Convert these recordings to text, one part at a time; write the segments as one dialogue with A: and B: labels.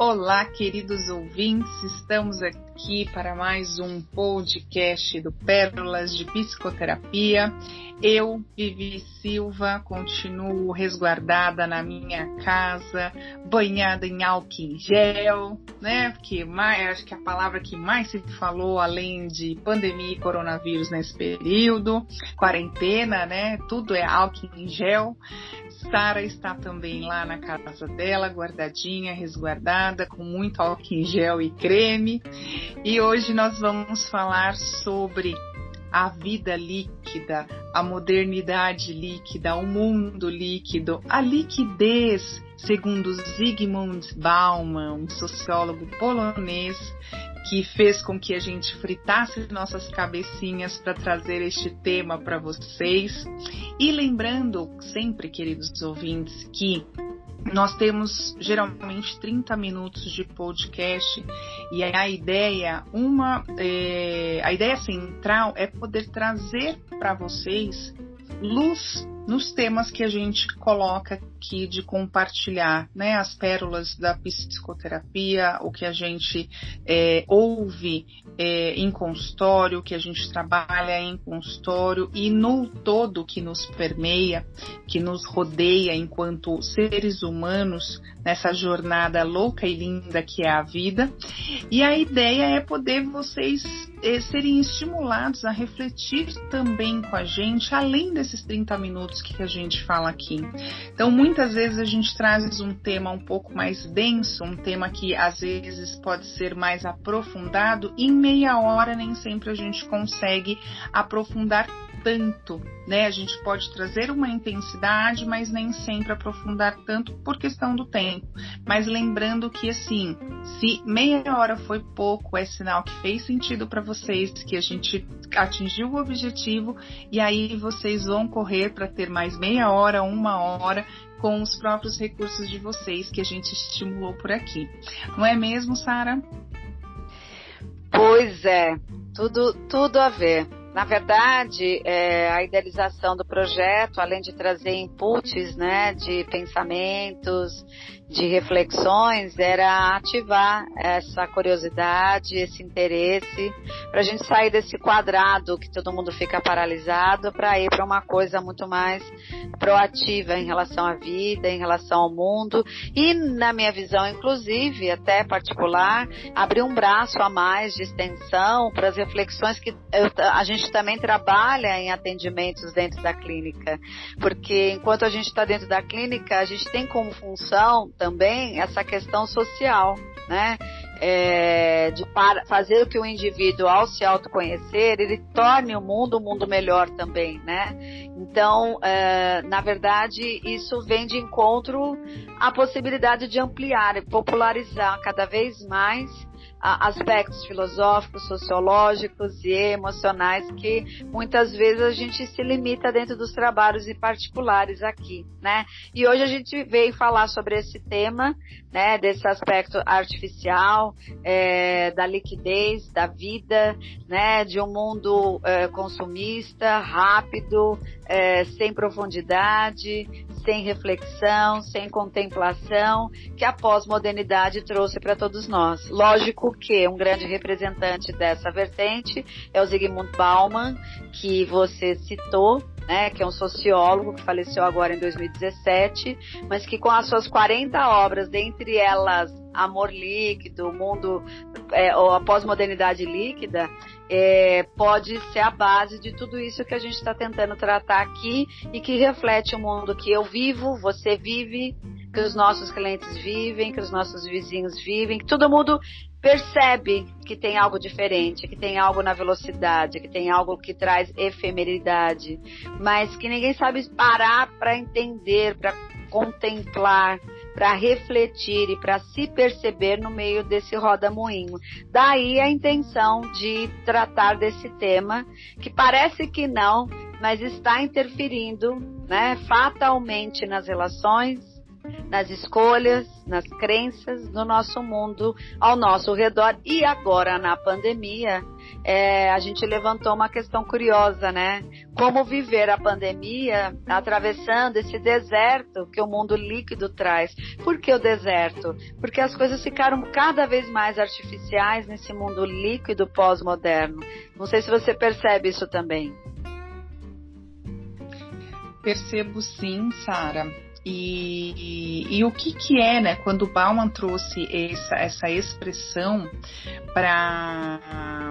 A: Olá, queridos ouvintes, estamos aqui para mais um podcast do Pérolas de Psicoterapia. Eu, Vivi Silva, continuo resguardada na minha casa, banhada em álcool em gel, né? Porque mais, acho que a palavra que mais se falou, além de pandemia e coronavírus nesse período, quarentena, né? Tudo é álcool em gel. Sara está também lá na casa dela, guardadinha, resguardada, com muito álcool em gel e creme. E hoje nós vamos falar sobre a vida líquida, a modernidade líquida, o mundo líquido, a liquidez, segundo Zygmunt Bauman, um sociólogo polonês que fez com que a gente fritasse nossas cabecinhas para trazer este tema para vocês. E lembrando sempre, queridos ouvintes, que nós temos geralmente 30 minutos de podcast e a ideia, uma, é, a ideia central é poder trazer para vocês luz nos temas que a gente coloca aqui de compartilhar, né, as pérolas da psicoterapia, o que a gente é, ouve é, em consultório, o que a gente trabalha em consultório e no todo que nos permeia, que nos rodeia enquanto seres humanos nessa jornada louca e linda que é a vida. E a ideia é poder vocês serem estimulados a refletir também com a gente, além desses 30 minutos que a gente fala aqui. Então, muitas vezes a gente traz um tema um pouco mais denso, um tema que às vezes pode ser mais aprofundado, e em meia hora nem sempre a gente consegue aprofundar tanto, né? A gente pode trazer uma intensidade, mas nem sempre aprofundar tanto por questão do tempo. Mas lembrando que assim, se meia hora foi pouco, é sinal que fez sentido para vocês, que a gente atingiu o objetivo e aí vocês vão correr para ter mais meia hora, uma hora com os próprios recursos de vocês que a gente estimulou por aqui. Não é mesmo, Sara?
B: Pois é, tudo, tudo a ver. Na verdade, é, a idealização do projeto, além de trazer inputs né, de pensamentos, de reflexões era ativar essa curiosidade, esse interesse, para a gente sair desse quadrado que todo mundo fica paralisado, para ir para uma coisa muito mais proativa em relação à vida, em relação ao mundo. E, na minha visão, inclusive, até particular, abrir um braço a mais de extensão para as reflexões que eu, a gente também trabalha em atendimentos dentro da clínica, porque enquanto a gente está dentro da clínica, a gente tem como função também essa questão social, né? É, de para, fazer que o indivíduo, ao se autoconhecer, ele torne o mundo um mundo melhor também, né? Então, é, na verdade, isso vem de encontro à possibilidade de ampliar e popularizar cada vez mais aspectos filosóficos, sociológicos e emocionais que muitas vezes a gente se limita dentro dos trabalhos e particulares aqui, né? E hoje a gente veio falar sobre esse tema, né? Desse aspecto artificial, é, da liquidez, da vida, né? De um mundo é, consumista, rápido, é, sem profundidade, sem reflexão, sem contemplação, que a pós-modernidade trouxe para todos nós. Lógico que um grande representante dessa vertente é o Zygmunt Bauman, que você citou, né, que é um sociólogo que faleceu agora em 2017, mas que com as suas 40 obras, dentre elas Amor Líquido, Mundo, é, ou a Pós-Modernidade Líquida, é, pode ser a base de tudo isso que a gente está tentando tratar aqui e que reflete o mundo que eu vivo, você vive, que os nossos clientes vivem, que os nossos vizinhos vivem, que todo mundo percebe que tem algo diferente, que tem algo na velocidade, que tem algo que traz efemeridade, mas que ninguém sabe parar para entender, para contemplar, para refletir e para se perceber no meio desse roda-moinho. Daí a intenção de tratar desse tema, que parece que não, mas está interferindo, né, fatalmente nas relações, nas escolhas, nas crenças no nosso mundo, ao nosso redor. E agora, na pandemia, é, a gente levantou uma questão curiosa, né? Como viver a pandemia atravessando esse deserto que o mundo líquido traz. Por que o deserto? Porque as coisas ficaram cada vez mais artificiais nesse mundo líquido pós-moderno. Não sei se você percebe isso também.
A: Percebo sim, Sara. E, e, e, o que, que é, né, quando Bauman trouxe essa, essa expressão para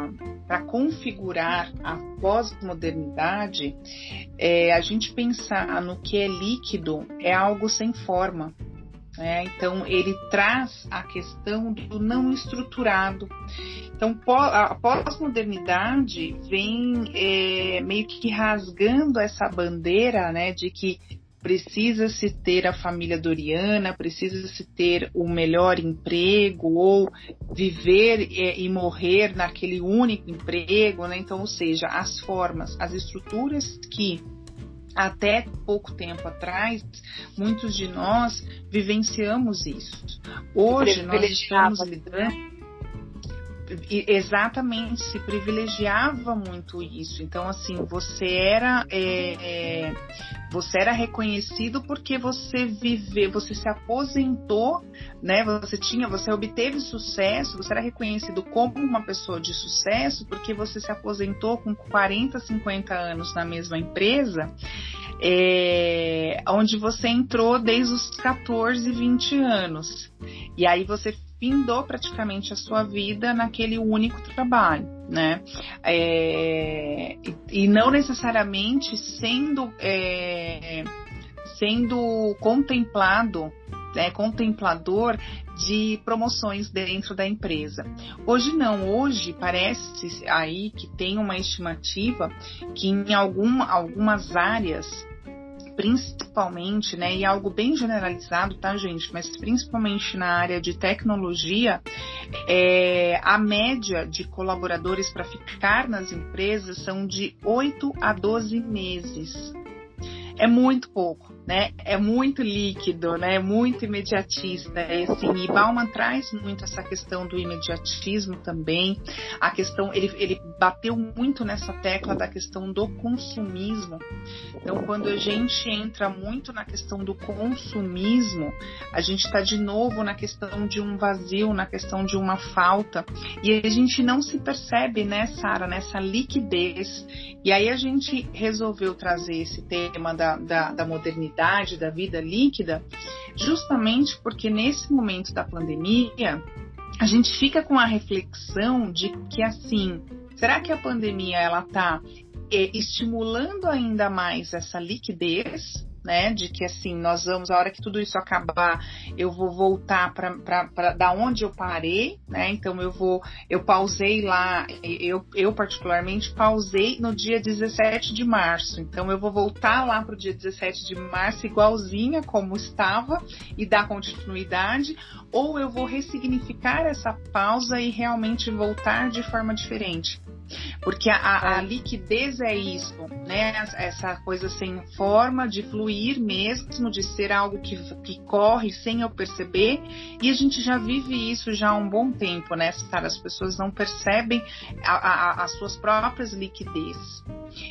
A: configurar a pós-modernidade, é, a gente pensar no que é líquido é algo sem forma. Né? Então, ele traz a questão do não estruturado. Então, a pós-modernidade vem é, meio que rasgando essa bandeira né, de que precisa-se ter a família doriana, precisa-se ter o melhor emprego ou viver é, e morrer naquele único emprego, né? Então, ou seja, as formas, as estruturas que até pouco tempo atrás, muitos de nós vivenciamos isso. Hoje nós estamos lidando exatamente se privilegiava muito isso. Então, assim, você era é, é, você era reconhecido porque você viveu, você se aposentou, né? Você tinha, você obteve sucesso, você era reconhecido como uma pessoa de sucesso porque você se aposentou com 40, 50 anos na mesma empresa. É, onde você entrou desde os 14, 20 anos. E aí você findou praticamente a sua vida naquele único trabalho, né? É, e, não necessariamente sendo é, sendo contemplado é, contemplador de promoções dentro da empresa. Hoje não, hoje parece aí que tem uma estimativa que em algum, algumas áreas principalmente, né, e algo bem generalizado, tá, gente, mas principalmente na área de tecnologia, é, a média de colaboradores para ficar nas empresas são de 8 a 12 meses. É muito pouco, né? É muito líquido, né? É muito imediatista. É assim, e Bauman traz muito essa questão do imediatismo também. A questão, ele, ele bateu muito nessa tecla da questão do consumismo. Então, quando a gente entra muito na questão do consumismo, a gente está de novo na questão de um vazio, na questão de uma falta. E a gente não se percebe, né, Sara, nessa liquidez. E aí a gente resolveu trazer esse tema da da, da, da modernidade, da vida líquida, justamente porque nesse momento da pandemia a gente fica com a reflexão de que assim, será que a pandemia ela está é, estimulando ainda mais essa liquidez né? De que assim, nós vamos, a hora que tudo isso acabar, eu vou voltar para da onde eu parei, né? Então eu vou, eu pausei lá, eu, eu particularmente pausei no dia 17 de março. Então eu vou voltar lá para o dia 17 de março igualzinha como estava e dar continuidade, ou eu vou ressignificar essa pausa e realmente voltar de forma diferente. Porque a, a, é. liquidez é isso, né? Essa coisa sem forma de fluir mesmo, de ser algo que, que corre sem eu perceber. E a gente já vive isso já há um bom tempo, né? As pessoas não percebem a, a, as suas próprias liquidez.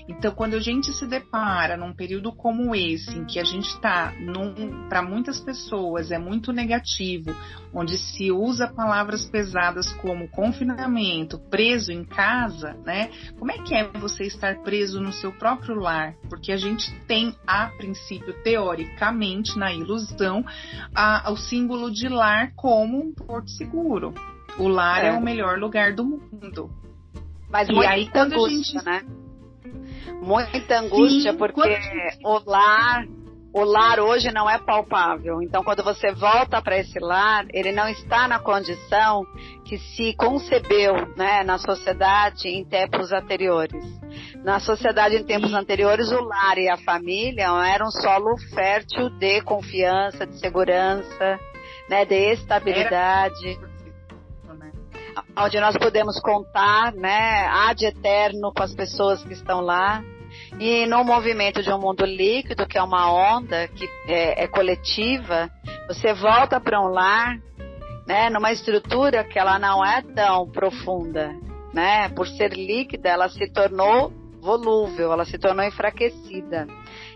A: Então, quando a gente se depara num período como esse, em que a gente está, para muitas pessoas, é muito negativo, onde se usa palavras pesadas como confinamento, preso em casa, né? Como é que é você estar preso no seu próprio lar? Porque a gente tem, a princípio, teoricamente, na ilusão, a, o símbolo de lar como um porto seguro. O lar é, é o melhor lugar do mundo.
B: Mas e aí quando angústia, a gente né? Muita angústia Sim, porque quando... o lar o lar hoje não é palpável. Então, quando você volta para esse lar, ele não está na condição que se concebeu né, na sociedade em tempos anteriores. Na sociedade em tempos anteriores, o lar e a família eram um solo fértil de confiança, de segurança, né, de estabilidade. Onde nós podemos contar, né, ad eterno com as pessoas que estão lá. E no movimento de um mundo líquido, que é uma onda que é, é coletiva, Você volta para um lar, né, numa estrutura que ela não é tão profunda, né? Por ser líquida, ela se tornou volúvel, ela se tornou enfraquecida.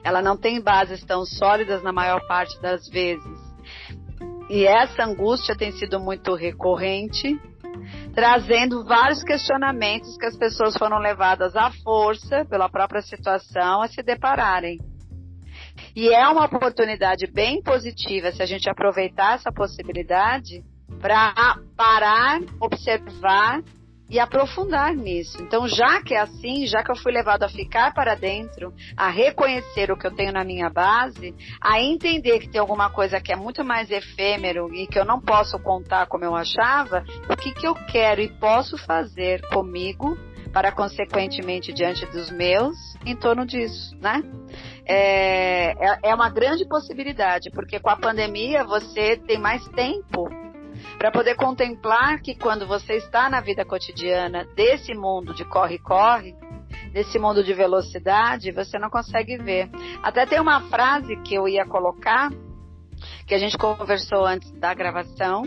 B: Ela não tem bases tão sólidas na maior parte das vezes. E essa angústia tem sido muito recorrente, trazendo vários questionamentos que as pessoas foram levadas à força pela própria situação a se depararem. E é uma oportunidade bem positiva se a gente aproveitar essa possibilidade para parar, observar e aprofundar nisso. Então, já que é assim, já que eu fui levado a ficar para dentro, a reconhecer o que eu tenho na minha base, a entender que tem alguma coisa que é muito mais efêmero e que eu não posso contar como eu achava, o que, que eu quero e posso fazer comigo para consequentemente diante dos meus em torno disso, né? É, é, é uma grande possibilidade, porque com a pandemia você tem mais tempo para poder contemplar que quando você está na vida cotidiana desse mundo de corre-corre, desse mundo de velocidade, você não consegue ver. Até tem uma frase que eu ia colocar, que a gente conversou antes da gravação,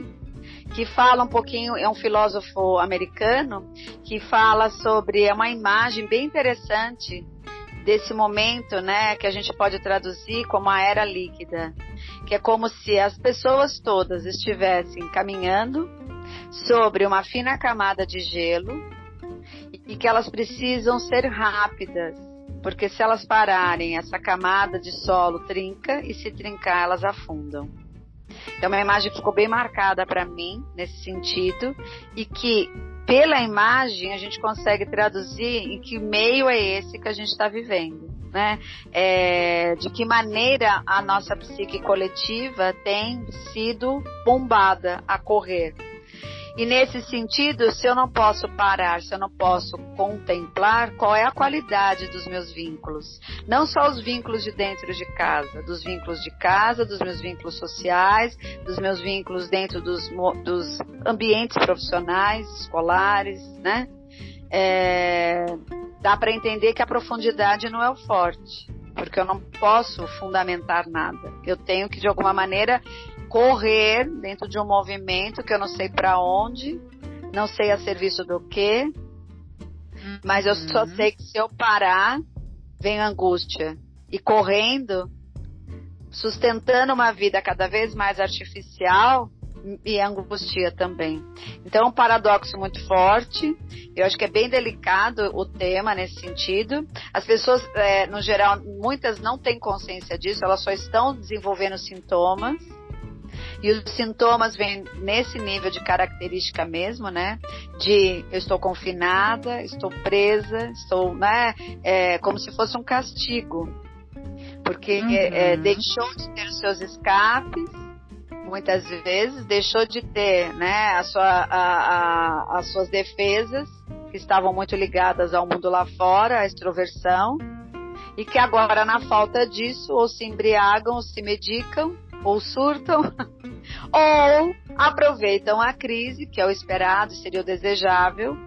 B: que fala um pouquinho, é um filósofo americano, que fala sobre é uma imagem bem interessante desse momento, né, que a gente pode traduzir como a era líquida que é como se as pessoas todas estivessem caminhando sobre uma fina camada de gelo e que elas precisam ser rápidas, porque se elas pararem, essa camada de solo trinca e se trincar, elas afundam. Então, uma imagem que ficou bem marcada para mim nesse sentido e que pela imagem a gente consegue traduzir em que meio é esse que a gente está vivendo né? É, de que maneira a nossa psique coletiva tem sido bombada a correr. E nesse sentido, se eu não posso parar, se eu não posso contemplar qual é a qualidade dos meus vínculos, não só os vínculos de dentro de casa, dos vínculos de casa, dos meus vínculos sociais, dos meus vínculos dentro dos, dos ambientes profissionais, escolares, né? É, dá para entender que a profundidade não é o forte, porque eu não posso fundamentar nada. Eu tenho que de alguma maneira correr dentro de um movimento que eu não sei para onde, não sei a serviço do que, mas eu só uhum. sei que se eu parar, vem angústia. E correndo, sustentando uma vida cada vez mais artificial, e angustia também. Então, é um paradoxo muito forte. Eu acho que é bem delicado o tema nesse sentido. As pessoas, é, no geral, muitas não têm consciência disso, elas só estão desenvolvendo sintomas. E os sintomas vêm nesse nível de característica mesmo, né? De eu estou confinada, estou presa, estou, né? É, como se fosse um castigo. Porque uhum. é, deixou de ter os seus escapes muitas vezes deixou de ter né, a sua, a, a, as suas defesas, que estavam muito ligadas ao mundo lá fora, a extroversão, e que agora, na falta disso, ou se embriagam, ou se medicam, ou surtam, ou aproveitam a crise, que é o esperado, seria o desejável,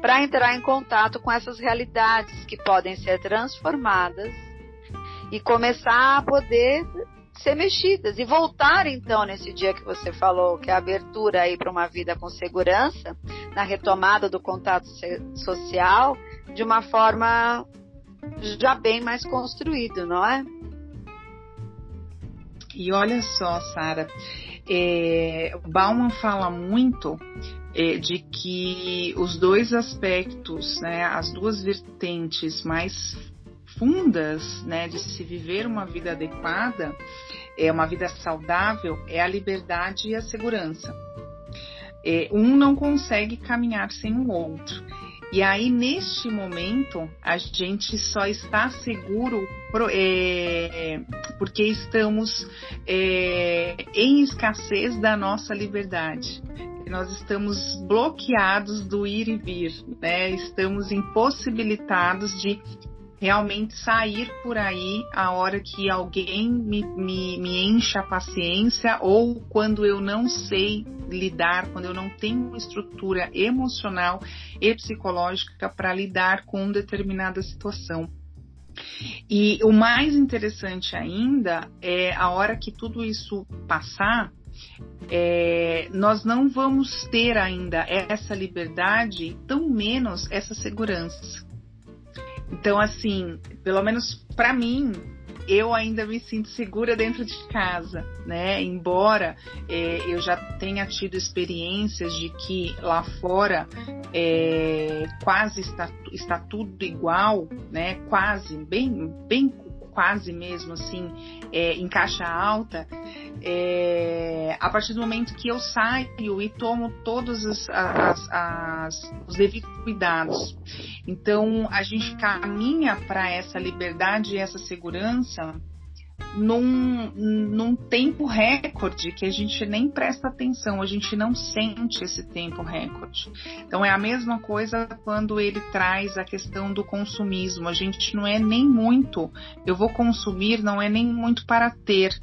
B: para entrar em contato com essas realidades que podem ser transformadas e começar a poder ser mexidas e voltar então nesse dia que você falou, que é a abertura aí para uma vida com segurança, na retomada do contato social, de uma forma já bem mais construído, não é?
A: E olha só, Sara, é, Bauman fala muito é, de que os dois aspectos, né, as duas vertentes mais fundas né, de se viver uma vida adequada, é uma vida saudável, é a liberdade e a segurança. É, um não consegue caminhar sem o outro. E aí, neste momento, a gente só está seguro pro, é, porque estamos é, em escassez da nossa liberdade. Nós estamos bloqueados do ir e vir, né? estamos impossibilitados de realmente sair por aí a hora que alguém me, me, me encha a paciência ou quando eu não sei lidar, quando eu não tenho uma estrutura emocional e psicológica para lidar com determinada situação. E o mais interessante ainda é a hora que tudo isso passar, é, nós não vamos ter ainda essa liberdade, tão menos essa segurança. Então, assim, pelo menos para mim, eu ainda me sinto segura dentro de casa, né? Embora é, eu já tenha tido experiências de que lá fora é, quase está, está tudo igual, né? Quase, bem, bem quase mesmo assim, é, em caixa alta, é, a partir do momento que eu saio e tomo todos as, as, as, os devidos cuidados. Então, a gente caminha para essa liberdade e essa segurança num, num tempo recorde que a gente nem presta atenção, a gente não sente esse tempo recorde. Então é a mesma coisa quando ele traz a questão do consumismo. A gente não é nem muito, eu vou consumir, não é nem muito para ter,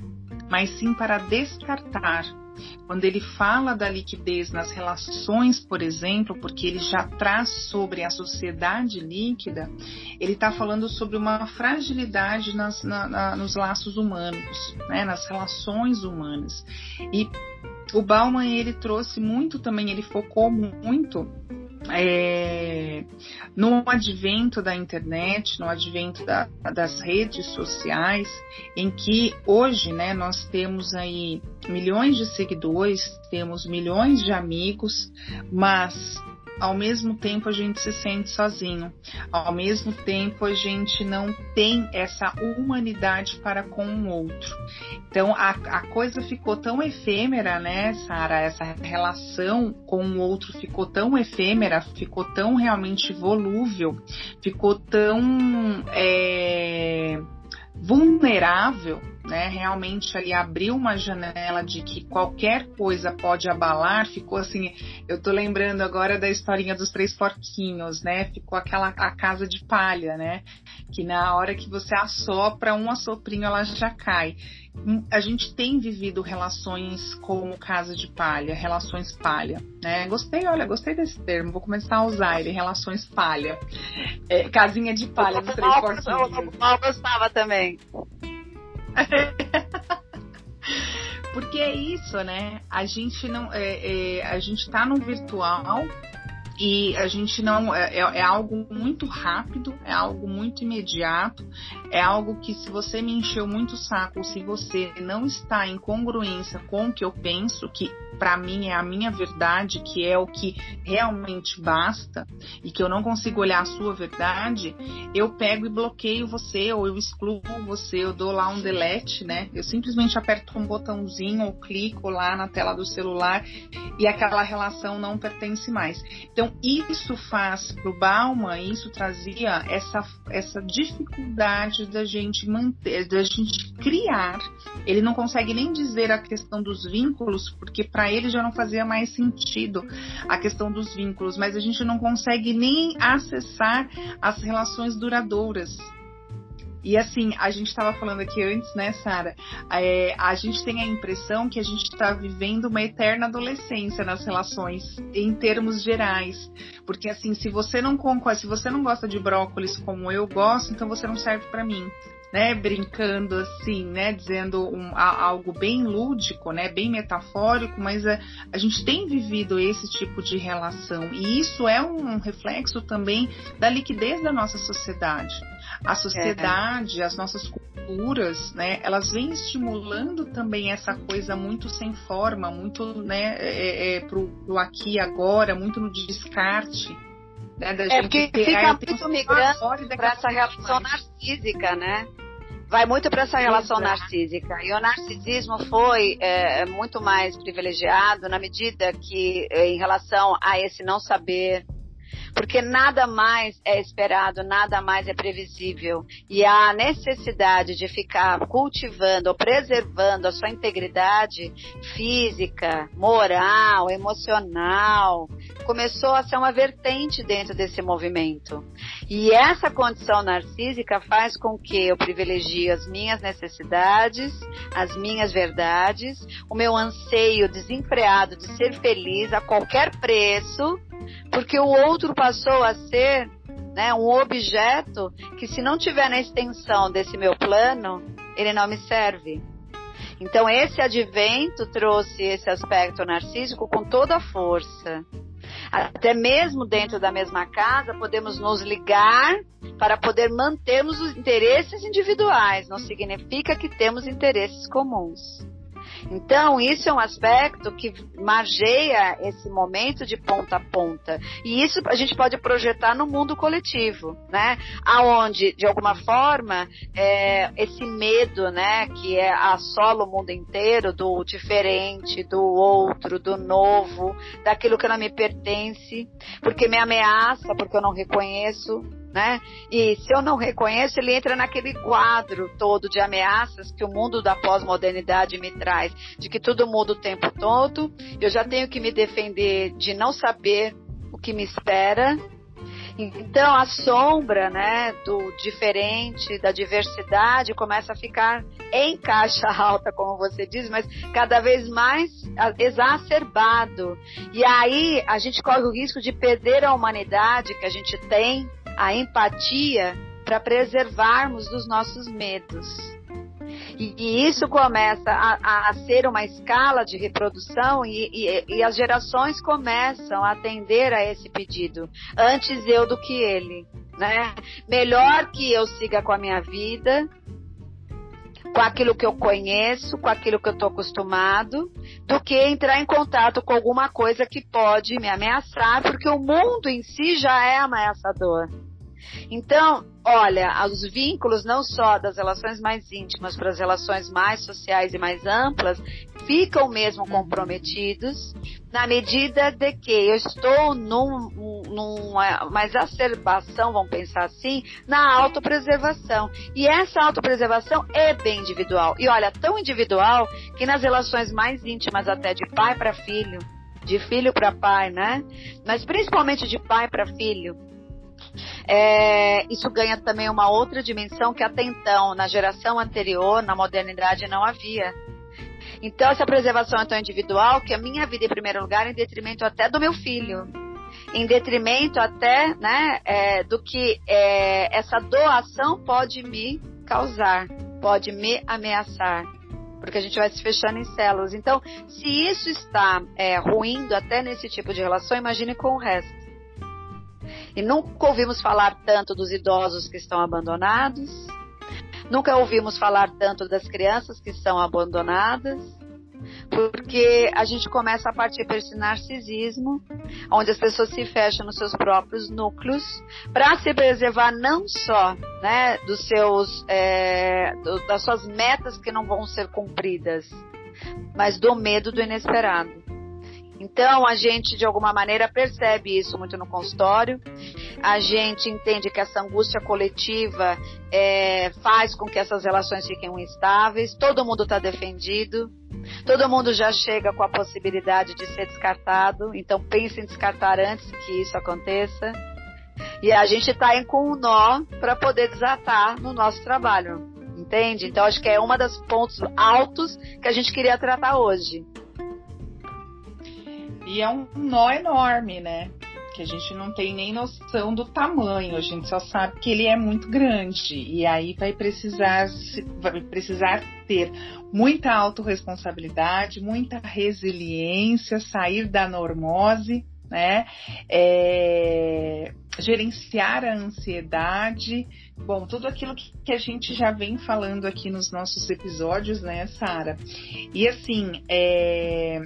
A: mas sim para descartar. Quando ele fala da liquidez nas relações, por exemplo, porque ele já traz sobre a sociedade líquida, ele está falando sobre uma fragilidade nas, na, na, nos laços humanos, né, nas relações humanas. E o Bauman ele trouxe muito também, ele focou muito é, no advento da internet, no advento da, das redes sociais, em que hoje né, nós temos aí milhões de seguidores, temos milhões de amigos, mas ao mesmo tempo a gente se sente sozinho, ao mesmo tempo a gente não tem essa humanidade para com o outro. Então a, a coisa ficou tão efêmera, né, Sara? Essa relação com o outro ficou tão efêmera, ficou tão realmente volúvel, ficou tão. É vulnerável, né? Realmente ali abriu uma janela de que qualquer coisa pode abalar, ficou assim, eu tô lembrando agora da historinha dos três porquinhos, né? Ficou aquela a casa de palha, né? Que na hora que você assopra um assoprinho ela já cai a gente tem vivido relações como casa de palha, relações palha, né? Gostei, olha, gostei desse termo, vou começar a usar ele, relações palha. É, casinha de palha dos três porquinhos.
B: Eu gostava também.
A: Porque é isso, né? A gente não, é, é, a gente tá no virtual e a gente não é, é, é, algo muito rápido, é algo muito imediato, é algo que se você me encheu muito o saco, se você não está em congruência com o que eu penso, que para mim é a minha verdade, que é o que realmente basta, e que eu não consigo olhar a sua verdade, eu pego e bloqueio você, ou eu excluo você, eu dou lá um delete, né? Eu simplesmente aperto um botãozinho ou clico lá na tela do celular e aquela relação não pertence mais. Então, isso faz pro Bauman, isso trazia essa, essa dificuldade da gente manter, da gente criar. Ele não consegue nem dizer a questão dos vínculos, porque para ele já não fazia mais sentido a questão dos vínculos, mas a gente não consegue nem acessar as relações duradouras. E assim, a gente estava falando aqui antes, né, Sara? É, a gente tem a impressão que a gente está vivendo uma eterna adolescência nas relações, em termos gerais. Porque assim, se você não concorda, se você não gosta de brócolis como eu gosto, então você não serve para mim né, brincando assim, né, dizendo um, algo bem lúdico, né, bem metafórico, mas a, a, gente tem vivido esse tipo de relação e isso é um reflexo também da liquidez da nossa sociedade. A sociedade, é. as nossas culturas, né, elas vêm estimulando também essa coisa muito sem forma, muito, né, é, é, pro, pro aqui e agora, muito no descarte.
B: Né, é porque fica muito migrando para essa relação narcísica, né? Vai muito para essa relação Exato. narcísica. E o narcisismo foi é, muito mais privilegiado na medida que, é, em relação a esse não saber, porque nada mais é esperado, nada mais é previsível. E a necessidade de ficar cultivando ou preservando a sua integridade física, moral, emocional, começou a ser uma vertente dentro desse movimento. E essa condição narcísica faz com que eu privilegie as minhas necessidades, as minhas verdades, o meu anseio desenfreado de ser feliz a qualquer preço porque o outro passou a ser né, um objeto que se não tiver na extensão desse meu plano, ele não me serve. Então esse advento trouxe esse aspecto narcísico com toda a força. Até mesmo dentro da mesma casa, podemos nos ligar para poder mantermos os interesses individuais. Não significa que temos interesses comuns. Então, isso é um aspecto que margeia esse momento de ponta a ponta. E isso a gente pode projetar no mundo coletivo, né? Aonde, de alguma forma, é, esse medo, né, que é assola o mundo inteiro do diferente, do outro, do novo, daquilo que não me pertence, porque me ameaça, porque eu não reconheço, né? E se eu não reconheço, ele entra naquele quadro todo de ameaças que o mundo da pós-modernidade me traz, de que tudo muda o tempo todo, eu já tenho que me defender de não saber o que me espera. Então a sombra, né, do diferente, da diversidade começa a ficar em caixa alta, como você diz, mas cada vez mais exacerbado. E aí a gente corre o risco de perder a humanidade que a gente tem a empatia para preservarmos dos nossos medos. E, e isso começa a, a, ser uma escala de reprodução e, e, e, as gerações começam a atender a esse pedido. Antes eu do que ele, né? Melhor que eu siga com a minha vida, com aquilo que eu conheço, com aquilo que eu estou acostumado, do que entrar em contato com alguma coisa que pode me ameaçar, porque o mundo em si já é ameaçador. Então, olha, os vínculos não só das relações mais íntimas para as relações mais sociais e mais amplas ficam mesmo comprometidos na medida de que eu estou num, numa exacerbação, vamos pensar assim, na autopreservação. E essa autopreservação é bem individual. E olha, tão individual que nas relações mais íntimas até de pai para filho, de filho para pai, né? Mas principalmente de pai para filho, é, isso ganha também uma outra dimensão que até então, na geração anterior, na modernidade, não havia. Então, essa preservação é tão individual que a minha vida, em primeiro lugar, em detrimento até do meu filho. Em detrimento até né, é, do que é, essa doação pode me causar, pode me ameaçar porque a gente vai se fechando em células. Então, se isso está é, ruindo até nesse tipo de relação, imagine com o resto. E nunca ouvimos falar tanto dos idosos que estão abandonados, nunca ouvimos falar tanto das crianças que são abandonadas, porque a gente começa a partir para esse narcisismo, onde as pessoas se fecham nos seus próprios núcleos, para se preservar não só né, dos seus, é, do, das suas metas que não vão ser cumpridas, mas do medo do inesperado. Então, a gente, de alguma maneira, percebe isso muito no consultório. A gente entende que essa angústia coletiva é, faz com que essas relações fiquem instáveis. Todo mundo está defendido. Todo mundo já chega com a possibilidade de ser descartado. Então, pense em descartar antes que isso aconteça. E a gente está com um nó para poder desatar no nosso trabalho. Entende? Então, acho que é uma das pontos altos que a gente queria tratar hoje.
A: E é um nó enorme, né? Que a gente não tem nem noção do tamanho, a gente só sabe que ele é muito grande. E aí vai precisar, vai precisar ter muita autorresponsabilidade, muita resiliência, sair da normose, né? É, gerenciar a ansiedade, bom, tudo aquilo que, a gente já vem falando aqui nos nossos episódios, né, Sara? E assim, é,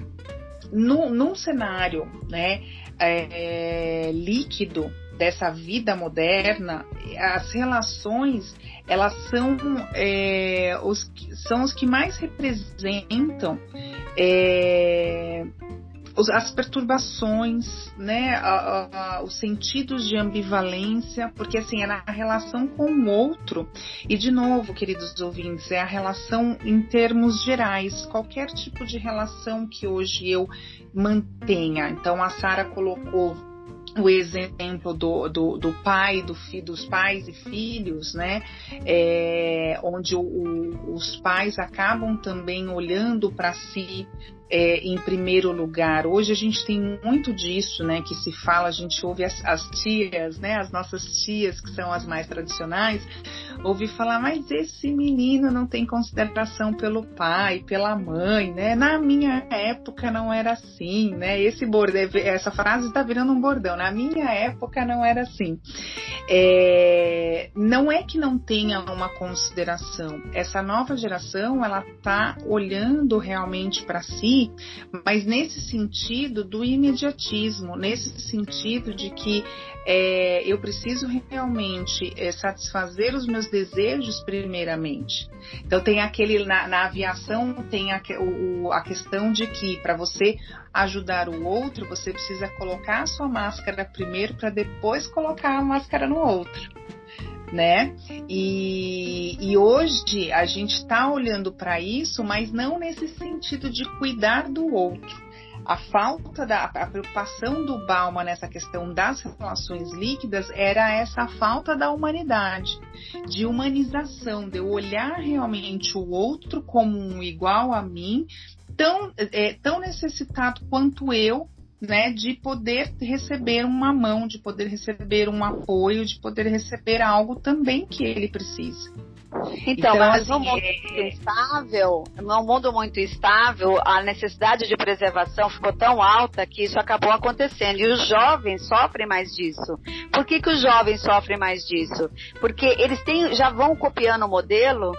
A: no, num cenário né, é, líquido dessa vida moderna, as relações elas são, é, os, são os que mais representam é, as perturbações, né, a, a, os sentidos de ambivalência, porque assim é na relação com o outro. E de novo, queridos ouvintes, é a relação em termos gerais, qualquer tipo de relação que hoje eu mantenha. Então a Sara colocou o exemplo do, do, do pai, do fi, dos pais e filhos, né? É, onde o, o, os pais acabam também olhando para si é, em primeiro lugar. Hoje a gente tem muito disso, né? Que se fala, a gente ouve as, as tias, né? As nossas tias, que são as mais tradicionais, ouve falar, mas esse menino não tem consideração pelo pai, pela mãe, né? Na minha época não era assim, né? Esse bordão, essa frase está virando um bordão. Na minha época não era assim. É, não é que não tenha uma consideração. Essa nova geração, ela está olhando realmente para si, mas nesse sentido do imediatismo, nesse sentido de que é, eu preciso realmente é, satisfazer os meus desejos primeiramente. Então tem aquele na, na aviação tem a, o, a questão de que para você ajudar o outro você precisa colocar a sua máscara primeiro para depois colocar a máscara no outro né? E, e, hoje a gente está olhando para isso, mas não nesse sentido de cuidar do outro, a falta da a preocupação do Bauman nessa questão das relações líquidas era essa falta da humanidade, de humanização, de eu olhar realmente o outro como um igual a mim, tão, é, tão necessitado quanto eu né, de poder receber uma mão, de poder receber um apoio, de poder receber algo também que ele precisa.
B: Então, então mas assim, num mundo é... instável, num mundo muito instável, a necessidade de preservação ficou tão alta que isso acabou acontecendo. E os jovens sofrem mais disso. Por que, que os jovens sofrem mais disso? Porque eles têm, já vão copiando o modelo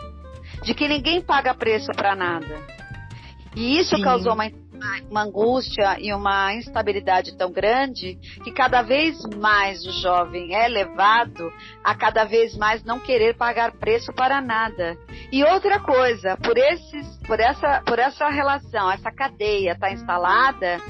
B: de que ninguém paga preço para nada. E isso Sim. causou uma uma angústia e uma instabilidade tão grande que cada vez mais o jovem é levado a cada vez mais não querer pagar preço para nada. E outra coisa, por esses, por essa, por essa relação, essa cadeia está instalada,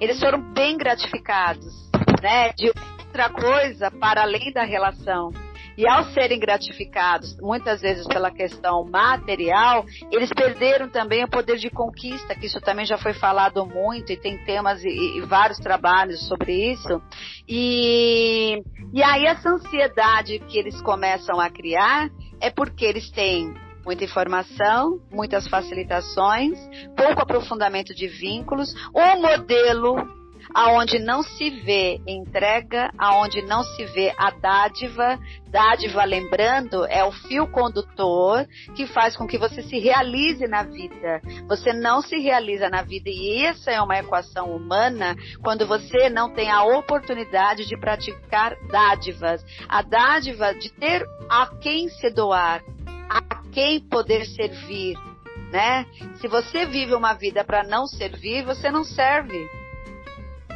B: eles foram bem gratificados, né? De outra coisa para além da relação. E ao serem gratificados, muitas vezes pela questão material, eles perderam também o poder de conquista, que isso também já foi falado muito e tem temas e, e vários trabalhos sobre isso. E, e aí essa ansiedade que eles começam a criar é porque eles têm muita informação, muitas facilitações, pouco aprofundamento de vínculos, um modelo aonde não se vê entrega, aonde não se vê a dádiva. Dádiva, lembrando, é o fio condutor que faz com que você se realize na vida. Você não se realiza na vida e essa é uma equação humana quando você não tem a oportunidade de praticar dádivas. A dádiva de ter a quem se doar, a quem poder servir, né? Se você vive uma vida para não servir, você não serve.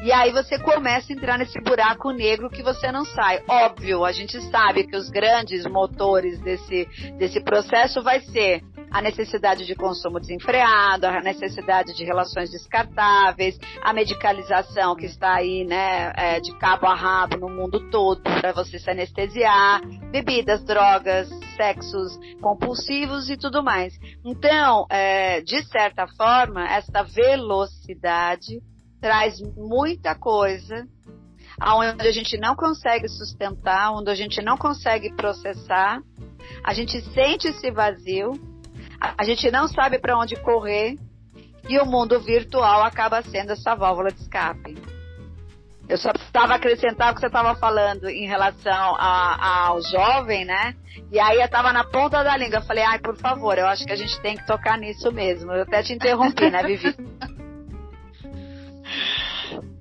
B: E aí você começa a entrar nesse buraco negro que você não sai. Óbvio, a gente sabe que os grandes motores desse, desse processo vai ser a necessidade de consumo desenfreado, a necessidade de relações descartáveis, a medicalização que está aí, né, é, de cabo a rabo no mundo todo para você se anestesiar, bebidas, drogas, sexos compulsivos e tudo mais. Então, é, de certa forma, esta velocidade traz muita coisa aonde a gente não consegue sustentar, onde a gente não consegue processar, a gente sente esse vazio, a gente não sabe para onde correr e o mundo virtual acaba sendo essa válvula de escape. Eu só precisava acrescentar o que você estava falando em relação a, ao jovem, né? E aí eu estava na ponta da língua. Eu falei, ai, por favor, eu acho que a gente tem que tocar nisso mesmo. Eu até te interrompi, né, Vivi?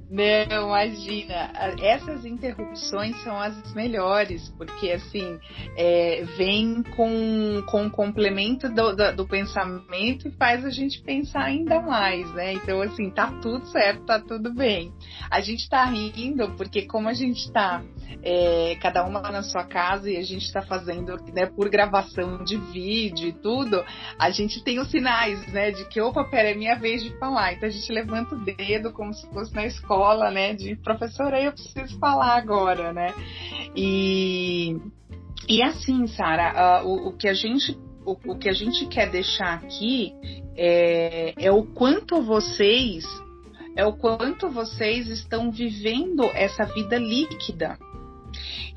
A: Não, imagina. Essas interrupções são as melhores, porque assim é, vem com, com complemento do, do, do, pensamento e faz a gente pensar ainda mais, né? Então, assim, tá tudo certo, tá tudo bem. A gente tá rindo porque como a gente tá é, cada uma na sua casa e a gente está fazendo né, por gravação de vídeo e tudo, a gente tem os sinais, né, de que, opa, pera, é minha vez de falar. Então a gente levanta o dedo como se fosse na escola, né, de professora, eu preciso falar agora, né. E, e assim, Sara, uh, o, o que a gente o, o, que a gente quer deixar aqui é, é o quanto vocês é o quanto vocês estão vivendo essa vida líquida,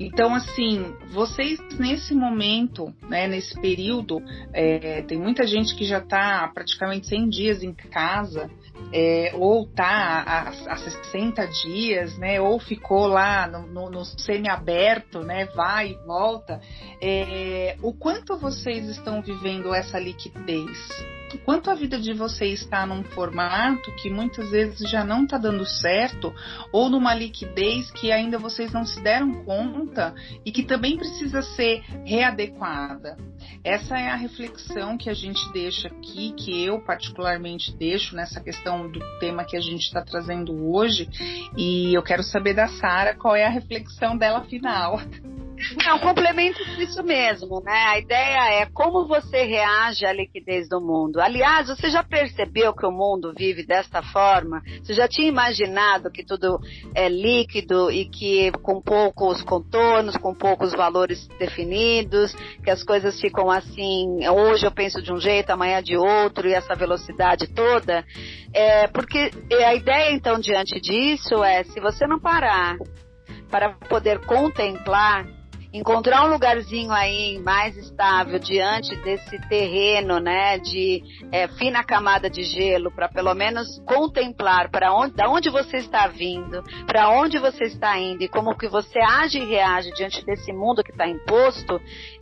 A: então, assim, vocês nesse momento, né, nesse período, é, tem muita gente que já está praticamente 100 dias em casa, é, ou tá há, há 60 dias, né, ou ficou lá no, no, no semi-aberto, né, vai e volta, é, o quanto vocês estão vivendo essa liquidez? Quanto a vida de vocês está num formato que muitas vezes já não está dando certo, ou numa liquidez que ainda vocês não se deram conta e que também precisa ser readequada. Essa é a reflexão que a gente deixa aqui, que eu particularmente deixo nessa questão do tema que a gente está trazendo hoje, e eu quero saber da Sara qual é a reflexão dela final.
B: Não, complemento isso mesmo, né? A ideia é como você reage à liquidez do mundo. Aliás, você já percebeu que o mundo vive desta forma? Você já tinha imaginado que tudo é líquido e que com poucos contornos, com poucos valores definidos, que as coisas ficam assim, hoje eu penso de um jeito, amanhã de outro, e essa velocidade toda? É, porque a ideia, então, diante disso é, se você não parar para poder contemplar encontrar um lugarzinho aí mais estável diante desse terreno, né, de é, fina camada de gelo, para pelo menos contemplar para onde, da onde você está vindo, para onde você está indo e como que você age e reage diante desse mundo que está imposto,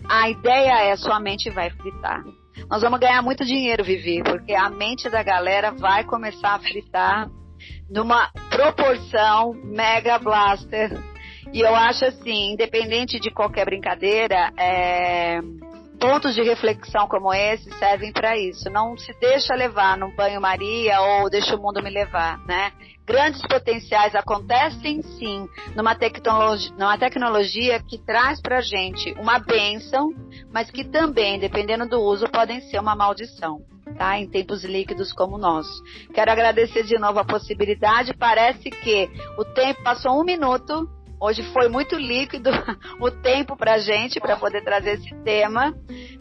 B: a ideia é sua mente vai fritar. Nós vamos ganhar muito dinheiro, Vivi, porque a mente da galera vai começar a fritar numa proporção mega blaster e eu acho assim, independente de qualquer brincadeira, é, pontos de reflexão como esse servem para isso. Não se deixa levar num banho-maria ou deixa o mundo me levar, né? Grandes potenciais acontecem sim numa tecnologia, numa tecnologia que traz para gente uma bênção, mas que também, dependendo do uso, podem ser uma maldição. Tá, em tempos líquidos como o nosso. Quero agradecer de novo a possibilidade. Parece que o tempo passou um minuto Hoje foi muito líquido o tempo para gente para poder trazer esse tema,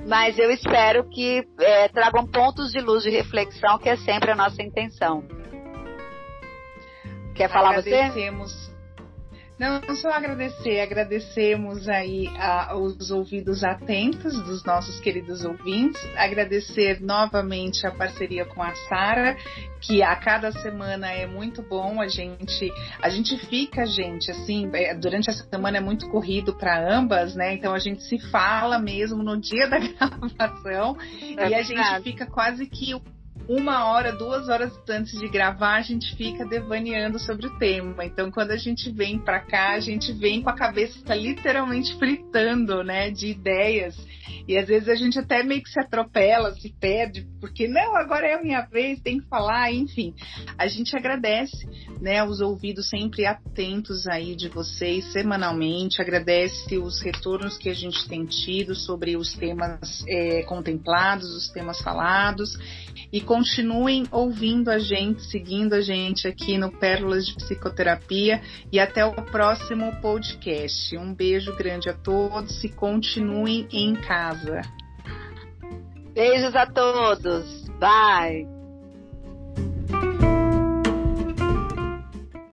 B: mas eu espero que é, tragam pontos de luz de reflexão, que é sempre a nossa intenção. Quer falar
A: Agradecemos. você? Não, só agradecer, agradecemos aí a, os ouvidos atentos dos nossos queridos ouvintes, agradecer novamente a parceria com a Sara, que a cada semana é muito bom, a gente, a gente fica, gente, assim, é, durante a semana é muito corrido para ambas, né? Então a gente se fala mesmo no dia da gravação. É e a gente fica quase que uma hora, duas horas antes de gravar, a gente fica devaneando sobre o tema. Então, quando a gente vem para cá, a gente vem com a cabeça literalmente fritando, né, de ideias. E às vezes a gente até meio que se atropela, se perde, porque não, agora é a minha vez, tem que falar, enfim. A gente agradece, né, os ouvidos sempre atentos aí de vocês semanalmente, agradece os retornos que a gente tem tido sobre os temas é, contemplados, os temas falados e continuem ouvindo a gente, seguindo a gente aqui no Pérolas de Psicoterapia e até o próximo podcast. Um beijo grande a todos e continuem em casa.
B: Beijos a todos. Bye.